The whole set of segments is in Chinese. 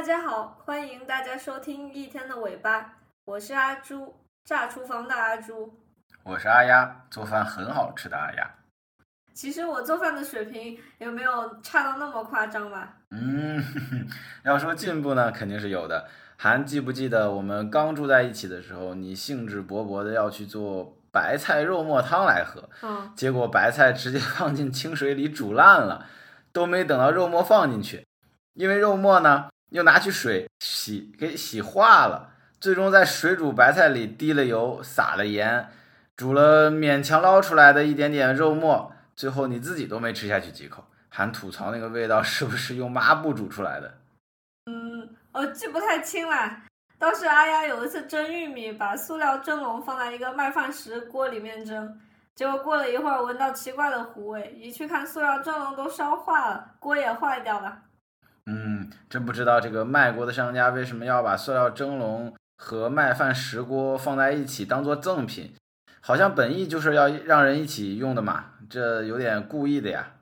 大家好，欢迎大家收听一天的尾巴，我是阿朱，炸厨房的阿朱。我是阿丫，做饭很好吃的阿丫。其实我做饭的水平也没有差到那么夸张吧？嗯，要说进步呢，肯定是有的。还记不记得我们刚住在一起的时候，你兴致勃勃的要去做白菜肉末汤来喝，嗯，结果白菜直接放进清水里煮烂了，都没等到肉末放进去，因为肉末呢又拿去水洗给洗化了，最终在水煮白菜里滴了油，撒了盐，煮了勉强捞出来的一点点肉末，最后你自己都没吃下去几口，还吐槽那个味道是不是用抹布煮出来的。嗯我记不太清了。倒是阿丫有一次蒸玉米，把塑料蒸笼放在一个麦饭石锅里面蒸，结果过了一会儿闻到奇怪的糊味，一去看塑料蒸笼都烧化了，锅也坏掉了。嗯，真不知道这个卖锅的商家为什么要把塑料蒸笼和麦饭石锅放在一起当做赠品，好像本意就是要让人一起用的嘛，这有点故意的呀。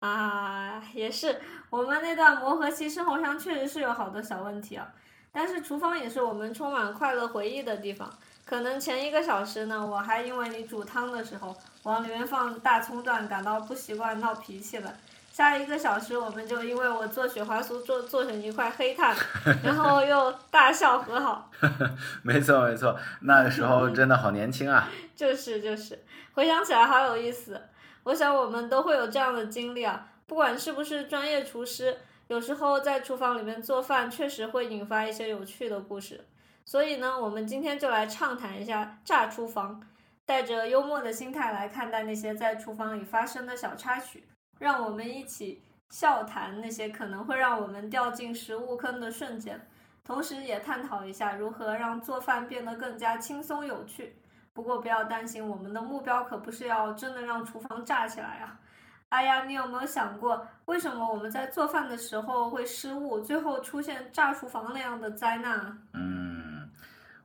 啊，也是，我们那段磨合期生活上确实是有好多小问题啊。但是厨房也是我们充满快乐回忆的地方。可能前一个小时呢，我还因为你煮汤的时候往里面放大葱段感到不习惯闹脾气了。下一个小时我们就因为我做雪花酥做做成一块黑炭，然后又大笑和好。没错没错，那个时候真的好年轻啊。就是就是，回想起来好有意思。我想我们都会有这样的经历啊，不管是不是专业厨师，有时候在厨房里面做饭确实会引发一些有趣的故事。所以呢，我们今天就来畅谈一下炸厨房，带着幽默的心态来看待那些在厨房里发生的小插曲，让我们一起笑谈那些可能会让我们掉进食物坑的瞬间，同时也探讨一下如何让做饭变得更加轻松有趣。不过不要担心，我们的目标可不是要真的让厨房炸起来啊！哎呀，你有没有想过，为什么我们在做饭的时候会失误，最后出现炸厨房那样的灾难啊？嗯，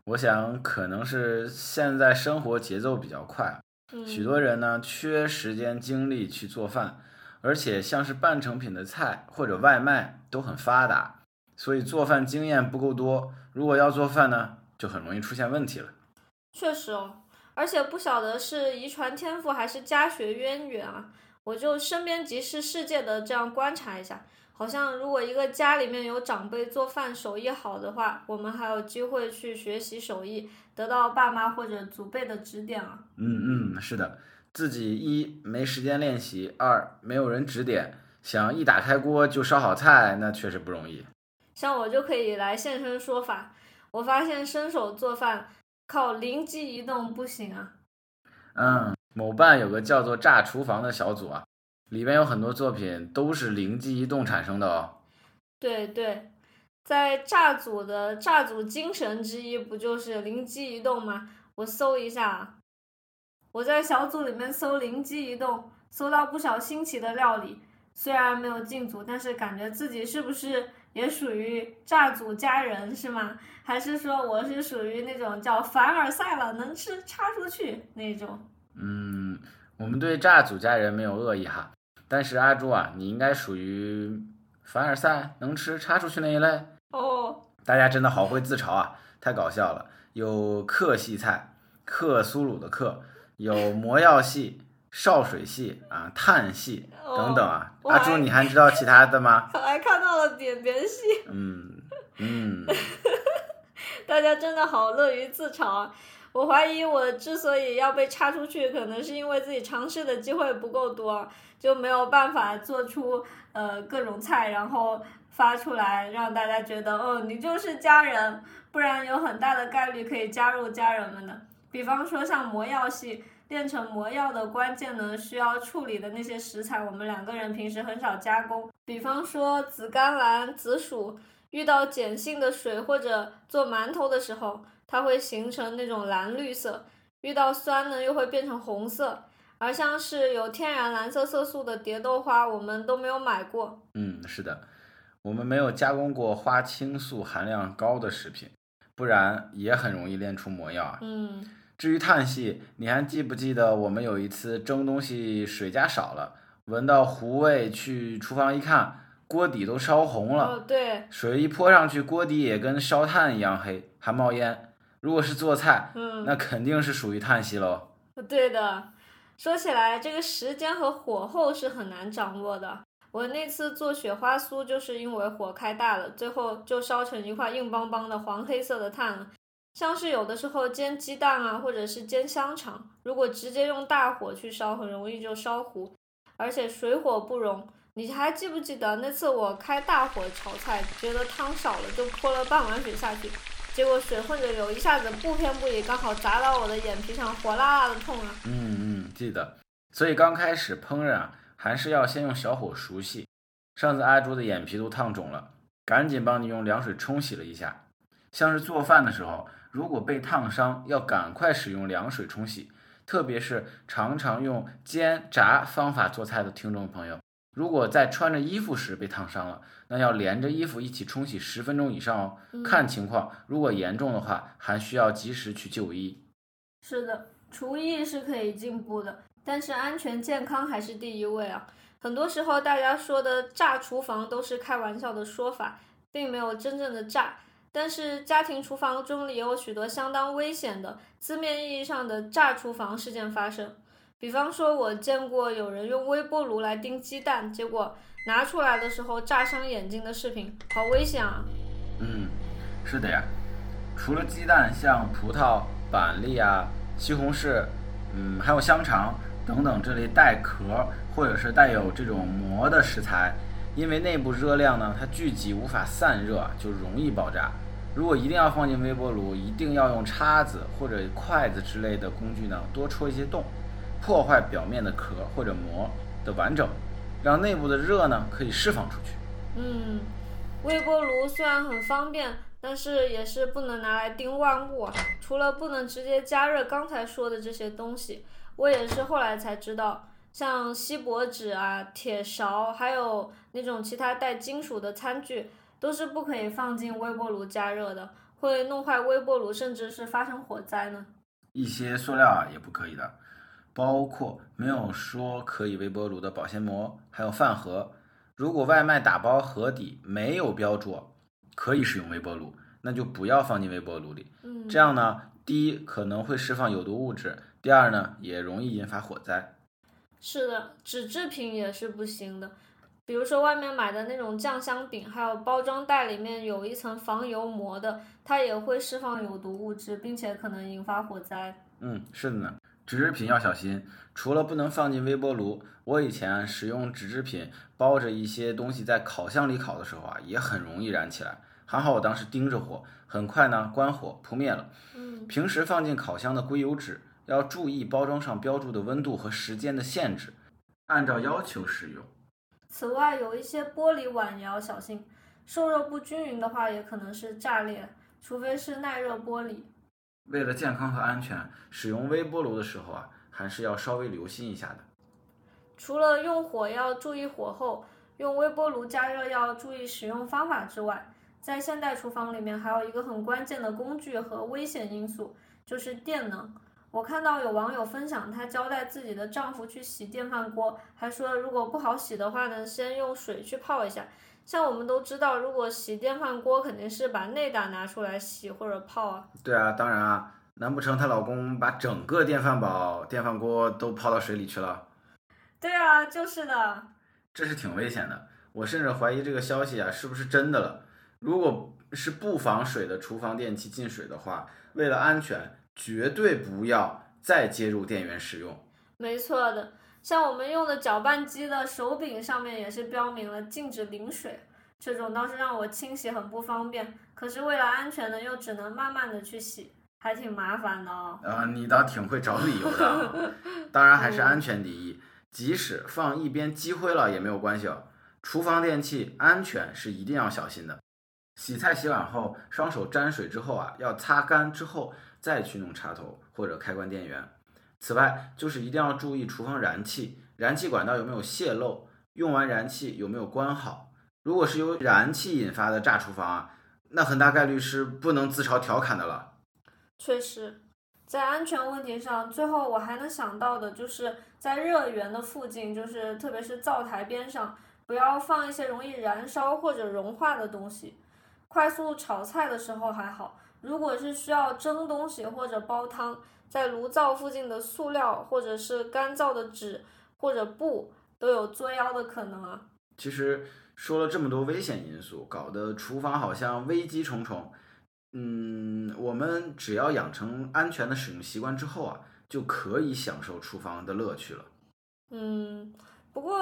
我想可能是现在生活节奏比较快，许嗯多人呢缺时间精力去做饭，而且像是半成品的菜或者外卖都很发达，所以做饭经验不够多。如果要做饭呢，就很容易出现问题了。确实哦，而且不晓得是遗传天赋还是家学渊源啊，我就身边即是世界的这样观察一下，好像如果一个家里面有长辈做饭手艺好的话，我们还有机会去学习手艺，得到爸妈或者祖辈的指点啊。嗯嗯，是的，自己一没时间练习，二没有人指点，想一打开锅就烧好菜，那确实不容易。像我就可以来现身说法，我发现伸手做饭靠灵机一动不行啊。嗯，某办有个叫做“炸厨房”的小组啊，里面有很多作品都是灵机一动产生的哦。对对，在炸组的炸组精神之一不就是灵机一动吗？我搜一下啊，我在小组里面搜灵机一动，搜到不少新奇的料理。虽然没有进组，但是感觉自己是不是也属于炸组家人是吗？还是说我是属于那种叫凡尔赛了，能吃插出去那种？嗯，我们对炸组家人没有恶意哈，但是阿朱啊，你应该属于凡尔赛，能吃插出去那一类。哦，大家真的好会自嘲啊，太搞笑了。有克系菜，克苏鲁的克，有魔药系、少水系啊、碳系等等啊。哦阿朱，你还知道其他的吗？我还看到了点点系。嗯嗯，大家真的好乐于自嘲啊！我怀疑我之所以要被插出去，可能是因为自己尝试的机会不够多，就没有办法做出呃各种菜，然后发出来让大家觉得哦你就是家人，不然有很大的概率可以加入家人们的。比方说像魔药系炼成魔药的关键呢，需要处理的那些食材，我们两个人平时很少加工，比方说紫甘蓝、紫薯。遇到碱性的水或者做馒头的时候，它会形成那种蓝绿色；遇到酸呢，又会变成红色。而像是有天然蓝色色素的蝶豆花，我们都没有买过。嗯，是的，我们没有加工过花青素含量高的食品，不然也很容易炼出魔药啊。嗯，至于碳系，你还记不记得我们有一次蒸东西水加少了，闻到糊味，去厨房一看，锅底都烧红了，哦，对，水一泼上去，锅底也跟烧炭一样黑，还冒烟。如果是做菜，嗯，那肯定是属于碳系喽。对的。说起来，这个时间和火候是很难掌握的。我那次做雪花酥，就是因为火开大了，最后就烧成一块硬邦邦的黄黑色的炭了。像是有的时候煎鸡蛋啊，或者是煎香肠，如果直接用大火去烧，很容易就烧糊，而且水火不容。你还记不记得那次我开大火炒菜，觉得汤少了，就泼了半碗水下去，结果水混着油，一下子不偏不倚，刚好砸到我的眼皮上，火辣辣的痛啊！嗯嗯，记得。所以刚开始烹饪啊，还是要先用小火熟悉。上次阿朱的眼皮都烫肿了，赶紧帮你用凉水冲洗了一下。像是做饭的时候。如果被烫伤，要赶快使用凉水冲洗。特别是常常用煎炸方法做菜的听众朋友，如果在穿着衣服时被烫伤了，那要连着衣服一起冲洗十分钟以上哦。看情况，如果严重的话，还需要及时去就医。是的，厨艺是可以进步的，但是安全健康还是第一位啊。很多时候大家说的炸厨房都是开玩笑的说法，并没有真正的炸。但是家庭厨房中也有许多相当危险的字面意义上的炸厨房事件发生，比方说，我见过有人用微波炉来叮鸡蛋，结果拿出来的时候炸伤眼睛的视频，好危险啊！嗯，是的呀。除了鸡蛋，像葡萄、板栗啊、西红柿，嗯，还有香肠等等这类带壳或者是带有这种膜的食材，因为内部热量呢，它聚集无法散热，就容易爆炸。如果一定要放进微波炉，一定要用叉子或者筷子之类的工具呢，多戳一些洞，破坏表面的壳或者膜的完整，让内部的热呢可以释放出去。嗯，微波炉虽然很方便，但是也是不能拿来叮万物。除了不能直接加热刚才说的这些东西，我也是后来才知道，像锡箔纸啊、铁勺，还有那种其他带金属的餐具。都是不可以放进微波炉加热的，会弄坏微波炉，甚至是发生火灾呢。一些塑料啊也不可以的，包括没有说可以微波炉的保鲜膜，还有饭盒。如果外卖打包盒底没有标注可以使用微波炉，那就不要放进微波炉里。嗯，这样呢，第一可能会释放有毒物质，第二呢也容易引发火灾。是的，纸制品也是不行的。比如说外面买的那种酱香饼，还有包装袋里面有一层防油膜的，它也会释放有毒物质，并且可能引发火灾。嗯，是的呢，纸制品要小心。除了不能放进微波炉，我以前使用纸制品包着一些东西在烤箱里烤的时候啊，也很容易燃起来。还好我当时盯着火，很快呢关火扑灭了。嗯，平时放进烤箱的硅油纸要注意包装上标注的温度和时间的限制，按照要求使用。此外，有一些玻璃碗也要小心，受热不均匀的话，也可能是炸裂，除非是耐热玻璃。为了健康和安全，使用微波炉的时候啊，还是要稍微留心一下的。除了用火要注意火候，用微波炉加热要注意使用方法之外，在现代厨房里面还有一个很关键的工具和危险因素，就是电能。我看到有网友分享，她交代自己的丈夫去洗电饭锅，还说如果不好洗的话呢，先用水去泡一下。像我们都知道，如果洗电饭锅，肯定是把内胆拿出来洗或者泡啊。对啊，当然啊，难不成她老公把整个电饭煲、电饭锅都泡到水里去了？对啊，就是的。这是挺危险的，我甚至怀疑这个消息啊是不是真的了。如果是不防水的厨房电器进水的话，为了安全。绝对不要再接入电源使用。没错的，像我们用的搅拌机的手柄上面也是标明了禁止淋水，这种倒是让我清洗很不方便。可是为了安全呢，又只能慢慢的去洗，还挺麻烦的哦。啊，你倒挺会找理由的。当然还是安全第一，即使放一边积灰了也没有关系哦。厨房电器安全是一定要小心的。洗菜洗碗后，双手沾水之后啊，要擦干之后。再去弄插头或者开关电源。此外，就是一定要注意厨房燃气，燃气管道有没有泄漏，用完燃气有没有关好。如果是由燃气引发的炸厨房啊，那很大概率是不能自嘲调侃的了。确实，在安全问题上，最后我还能想到的就是在热源的附近，就是特别是灶台边上，不要放一些容易燃烧或者融化的东西。快速炒菜的时候还好，如果是需要蒸东西或者煲汤，在炉灶附近的塑料或者是干燥的纸或者布都有作妖的可能啊。其实说了这么多危险因素，搞得厨房好像危机重重。嗯，我们只要养成安全的使用习惯之后啊，就可以享受厨房的乐趣了。嗯，不过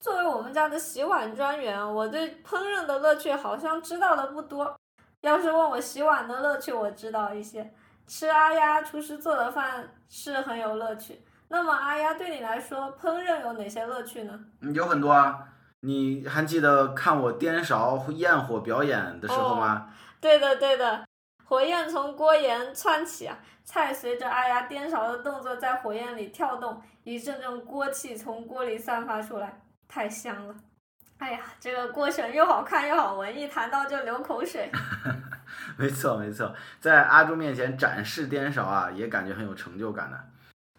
作为我们家的洗碗专员，我对烹饪的乐趣好像知道的不多。要是问我洗碗的乐趣，我知道一些。吃阿丫厨师做的饭是很有乐趣。那么阿丫对你来说，烹饪有哪些乐趣呢？有很多啊，你还记得看我颠勺焰火表演的时候吗？对的，对的，火焰从锅沿窜起啊，菜随着阿丫颠勺的动作在火焰里跳动，一阵阵锅气从锅里散发出来，太香了。哎呀，这个过程又好看又好闻，一谈到就流口水。没错没错，在阿朱面前展示颠勺啊，也感觉很有成就感的。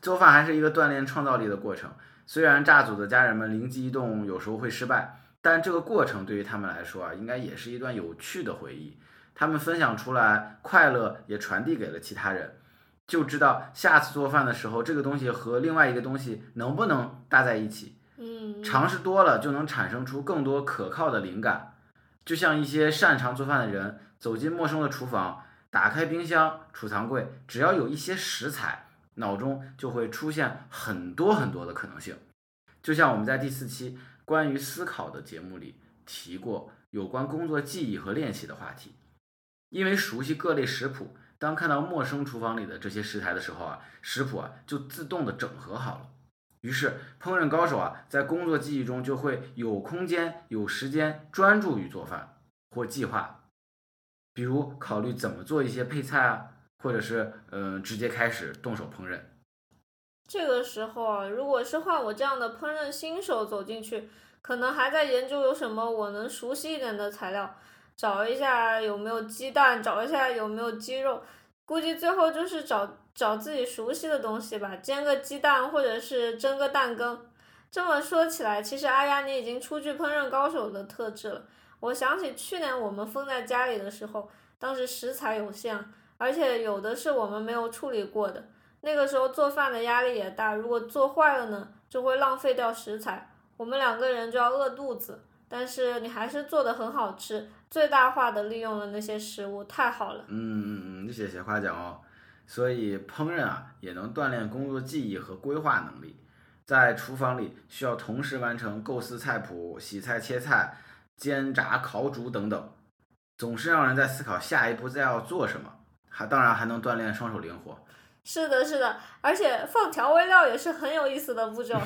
做饭还是一个锻炼创造力的过程，虽然炸组的家人们灵机一动，有时候会失败，但这个过程对于他们来说啊，应该也是一段有趣的回忆。他们分享出来，快乐也传递给了其他人，就知道下次做饭的时候，这个东西和另外一个东西能不能搭在一起。嗯，尝试多了就能产生出更多可靠的灵感。就像一些擅长做饭的人走进陌生的厨房，打开冰箱、储藏柜，只要有一些食材，脑中就会出现很多很多的可能性。就像我们在第四期关于思考的节目里提过有关工作记忆和练习的话题。因为熟悉各类食谱，当看到陌生厨房里的这些食材的时候啊，食谱啊就自动的整合好了。于是，烹饪高手啊，在工作记忆中就会有空间、有时间专注于做饭或计划，比如考虑怎么做一些配菜啊，或者是嗯，直接开始动手烹饪。这个时候啊，如果是换我这样的烹饪新手走进去，可能还在研究有什么我能熟悉一点的材料。找一下有没有鸡蛋，找一下有没有鸡肉，估计最后就是找找自己熟悉的东西吧，煎个鸡蛋或者是蒸个蛋羹。这么说起来，其实阿丫你已经初具烹饪高手的特质了。我想起去年我们封在家里的时候，当时食材有限，而且有的是我们没有处理过的，那个时候做饭的压力也大，如果做坏了呢，就会浪费掉食材，我们两个人就要饿肚子。但是你还是做的很好吃，最大化的利用了那些食物，太好了。嗯嗯嗯，谢谢夸奖哦。所以烹饪啊，也能锻炼工作记忆和规划能力。在厨房里需要同时完成构思菜谱、洗菜切菜、煎炸烤煮等等，总是让人在思考下一步再要做什么。还当然还能锻炼双手灵活。是的，是的，而且放调味料也是很有意思的步骤。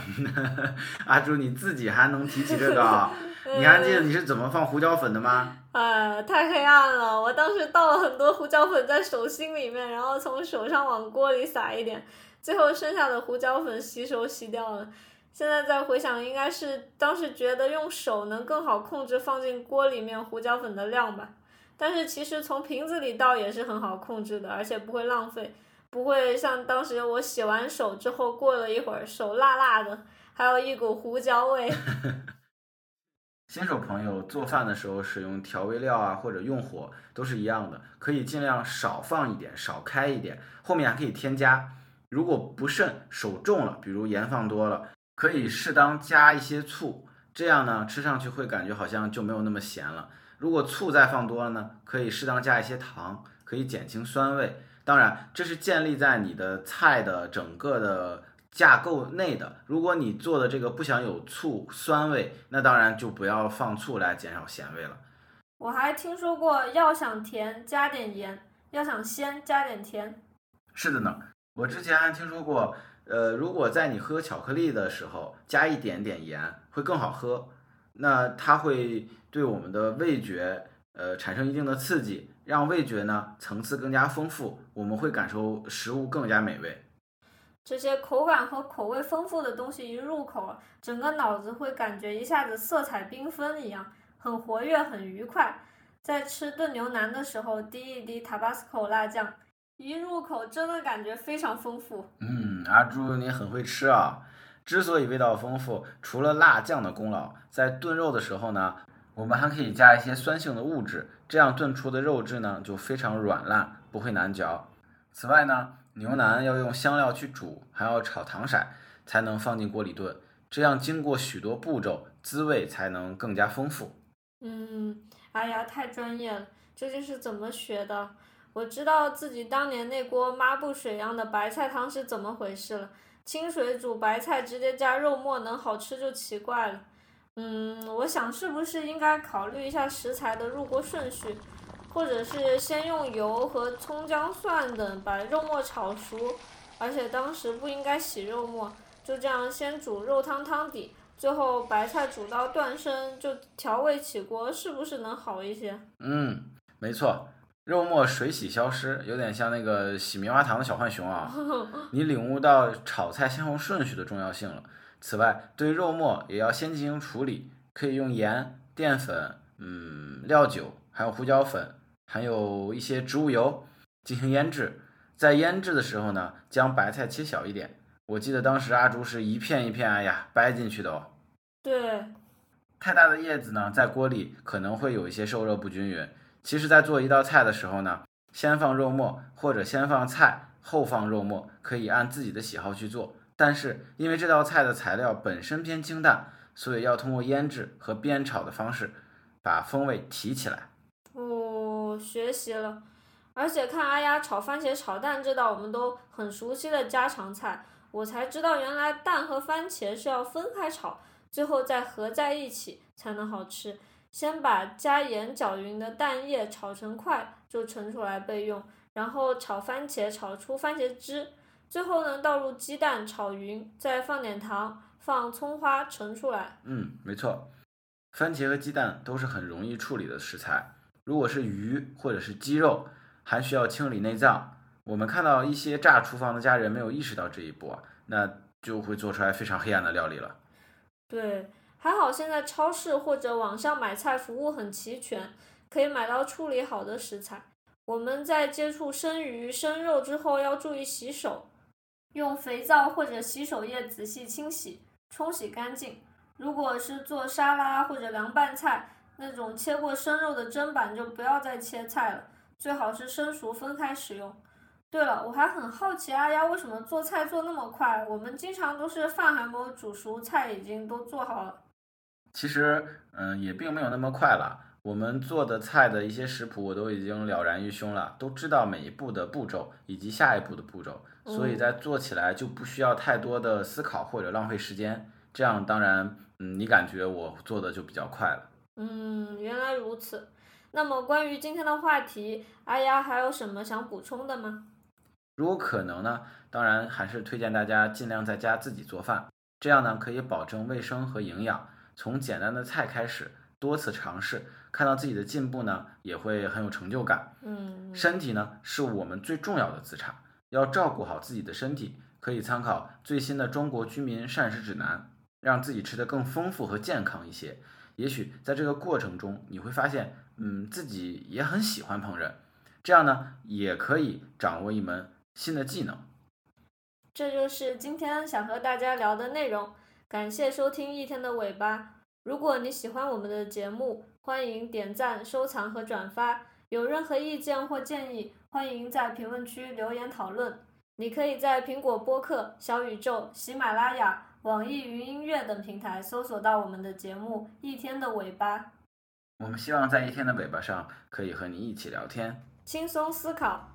阿朱，你自己还能提起这个？你还记得你是怎么放胡椒粉的吗？哎，太黑暗了！我当时倒了很多胡椒粉在手心里面，然后从手上往锅里撒一点，最后剩下的胡椒粉洗手洗掉了。现在再回想，应该是当时觉得用手能更好控制放进锅里面胡椒粉的量吧。但是其实从瓶子里倒也是很好控制的，而且不会浪费，不会像当时我洗完手之后过了一会儿手辣辣的，还有一股胡椒味。新手朋友做饭的时候使用调味料啊，或者用火都是一样的，可以尽量少放一点，少开一点，后面还可以添加。如果不慎手重了，比如盐放多了，可以适当加一些醋，这样呢吃上去会感觉好像就没有那么咸了。如果醋再放多了呢，可以适当加一些糖，可以减轻酸味。当然，这是建立在你的菜的整个的。架构内的，如果你做的这个不想有醋酸味，那当然就不要放醋来减少咸味了。我还听说过，要想甜加点盐，要想鲜加点甜。是的呢，我之前还听说过，呃，如果在你喝巧克力的时候加一点点盐会更好喝，那它会对我们的味觉呃产生一定的刺激，让味觉呢层次更加丰富，我们会感受食物更加美味。这些口感和口味丰富的东西一入口，整个脑子会感觉一下子色彩缤纷一样，很活跃，很愉快。在吃炖牛腩的时候，滴一滴 Tabasco 辣酱，一入口真的感觉非常丰富。嗯，阿朱你很会吃啊！之所以味道丰富，除了辣酱的功劳，在炖肉的时候呢，我们还可以加一些酸性的物质，这样炖出的肉质呢就非常软烂，不会难嚼。此外呢，牛腩要用香料去煮，还要炒糖色才能放进锅里炖，这样经过许多步骤，滋味才能更加丰富。嗯，哎呀，太专业了，究竟是怎么学的？我知道自己当年那锅抹布水样的白菜汤是怎么回事了。清水煮白菜，直接加肉末能好吃就奇怪了。嗯，我想是不是应该考虑一下食材的入锅顺序，或者是先用油和葱姜蒜等把肉末炒熟，而且当时不应该洗肉末，就这样先煮肉汤汤底，最后白菜煮到断生就调味起锅，是不是能好一些？嗯，没错。肉末水洗消失，有点像那个洗棉花糖的小浣熊啊！你领悟到炒菜先后顺序的重要性了。此外，对肉末也要先进行处理，可以用盐、淀粉、嗯料酒，还有胡椒粉，还有一些植物油进行腌制。在腌制的时候呢，将白菜切小一点。我记得当时阿竹是一片一片，哎呀，掰进去的哦。对。太大的叶子呢，在锅里可能会有一些受热不均匀。其实，在做一道菜的时候呢，先放肉末或者先放菜后放肉末，可以按自己的喜好去做。但是，因为这道菜的材料本身偏清淡，所以要通过腌制和煸炒的方式，把风味提起来。哦，学习了。而且看阿丫炒番茄炒蛋这道我们都很熟悉的家常菜，我才知道原来蛋和番茄是要分开炒，最后再合在一起才能好吃。先把加盐搅匀的蛋液炒成块，就盛出来备用。然后炒番茄，炒出番茄汁。最后呢，倒入鸡蛋炒匀，再放点糖，放葱花盛出来。嗯，没错，番茄和鸡蛋都是很容易处理的食材。如果是鱼或者是鸡肉，还需要清理内脏。我们看到一些炸厨房的家人没有意识到这一步啊，那就会做出来非常黑暗的料理了。对。还好现在超市或者网上买菜服务很齐全，可以买到处理好的食材。我们在接触生鱼、生肉之后要注意洗手，用肥皂或者洗手液仔细清洗，冲洗干净。如果是做沙拉或者凉拌菜，那种切过生肉的砧板就不要再切菜了，最好是生熟分开使用。对了，我还很好奇阿丫为什么做菜做那么快？我们经常都是饭还没有煮熟，菜已经都做好了。其实，嗯，也并没有那么快了。我们做的菜的一些食谱，我都已经了然于胸了，都知道每一步的步骤以及下一步的步骤，所以在做起来就不需要太多的思考或者浪费时间。这样，当然，嗯，你感觉我做的就比较快了。嗯，原来如此。那么，关于今天的话题，阿丫还有什么想补充的吗？如果可能呢，当然还是推荐大家尽量在家自己做饭，这样呢可以保证卫生和营养。从简单的菜开始，多次尝试，看到自己的进步呢，也会很有成就感。嗯，身体呢是我们最重要的资产，要照顾好自己的身体，可以参考最新的《中国居民膳食指南》，让自己吃得更丰富和健康一些。也许在这个过程中，你会发现，嗯，自己也很喜欢烹饪，这样呢，也可以掌握一门新的技能。这就是今天想和大家聊的内容。感谢收听一天的尾巴。如果你喜欢我们的节目，欢迎点赞、收藏和转发。有任何意见或建议，欢迎在评论区留言讨论。你可以在苹果播客、小宇宙、喜马拉雅、网易云音乐等平台搜索到我们的节目《一天的尾巴》。我们希望在一天的尾巴上可以和你一起聊天，轻松思考。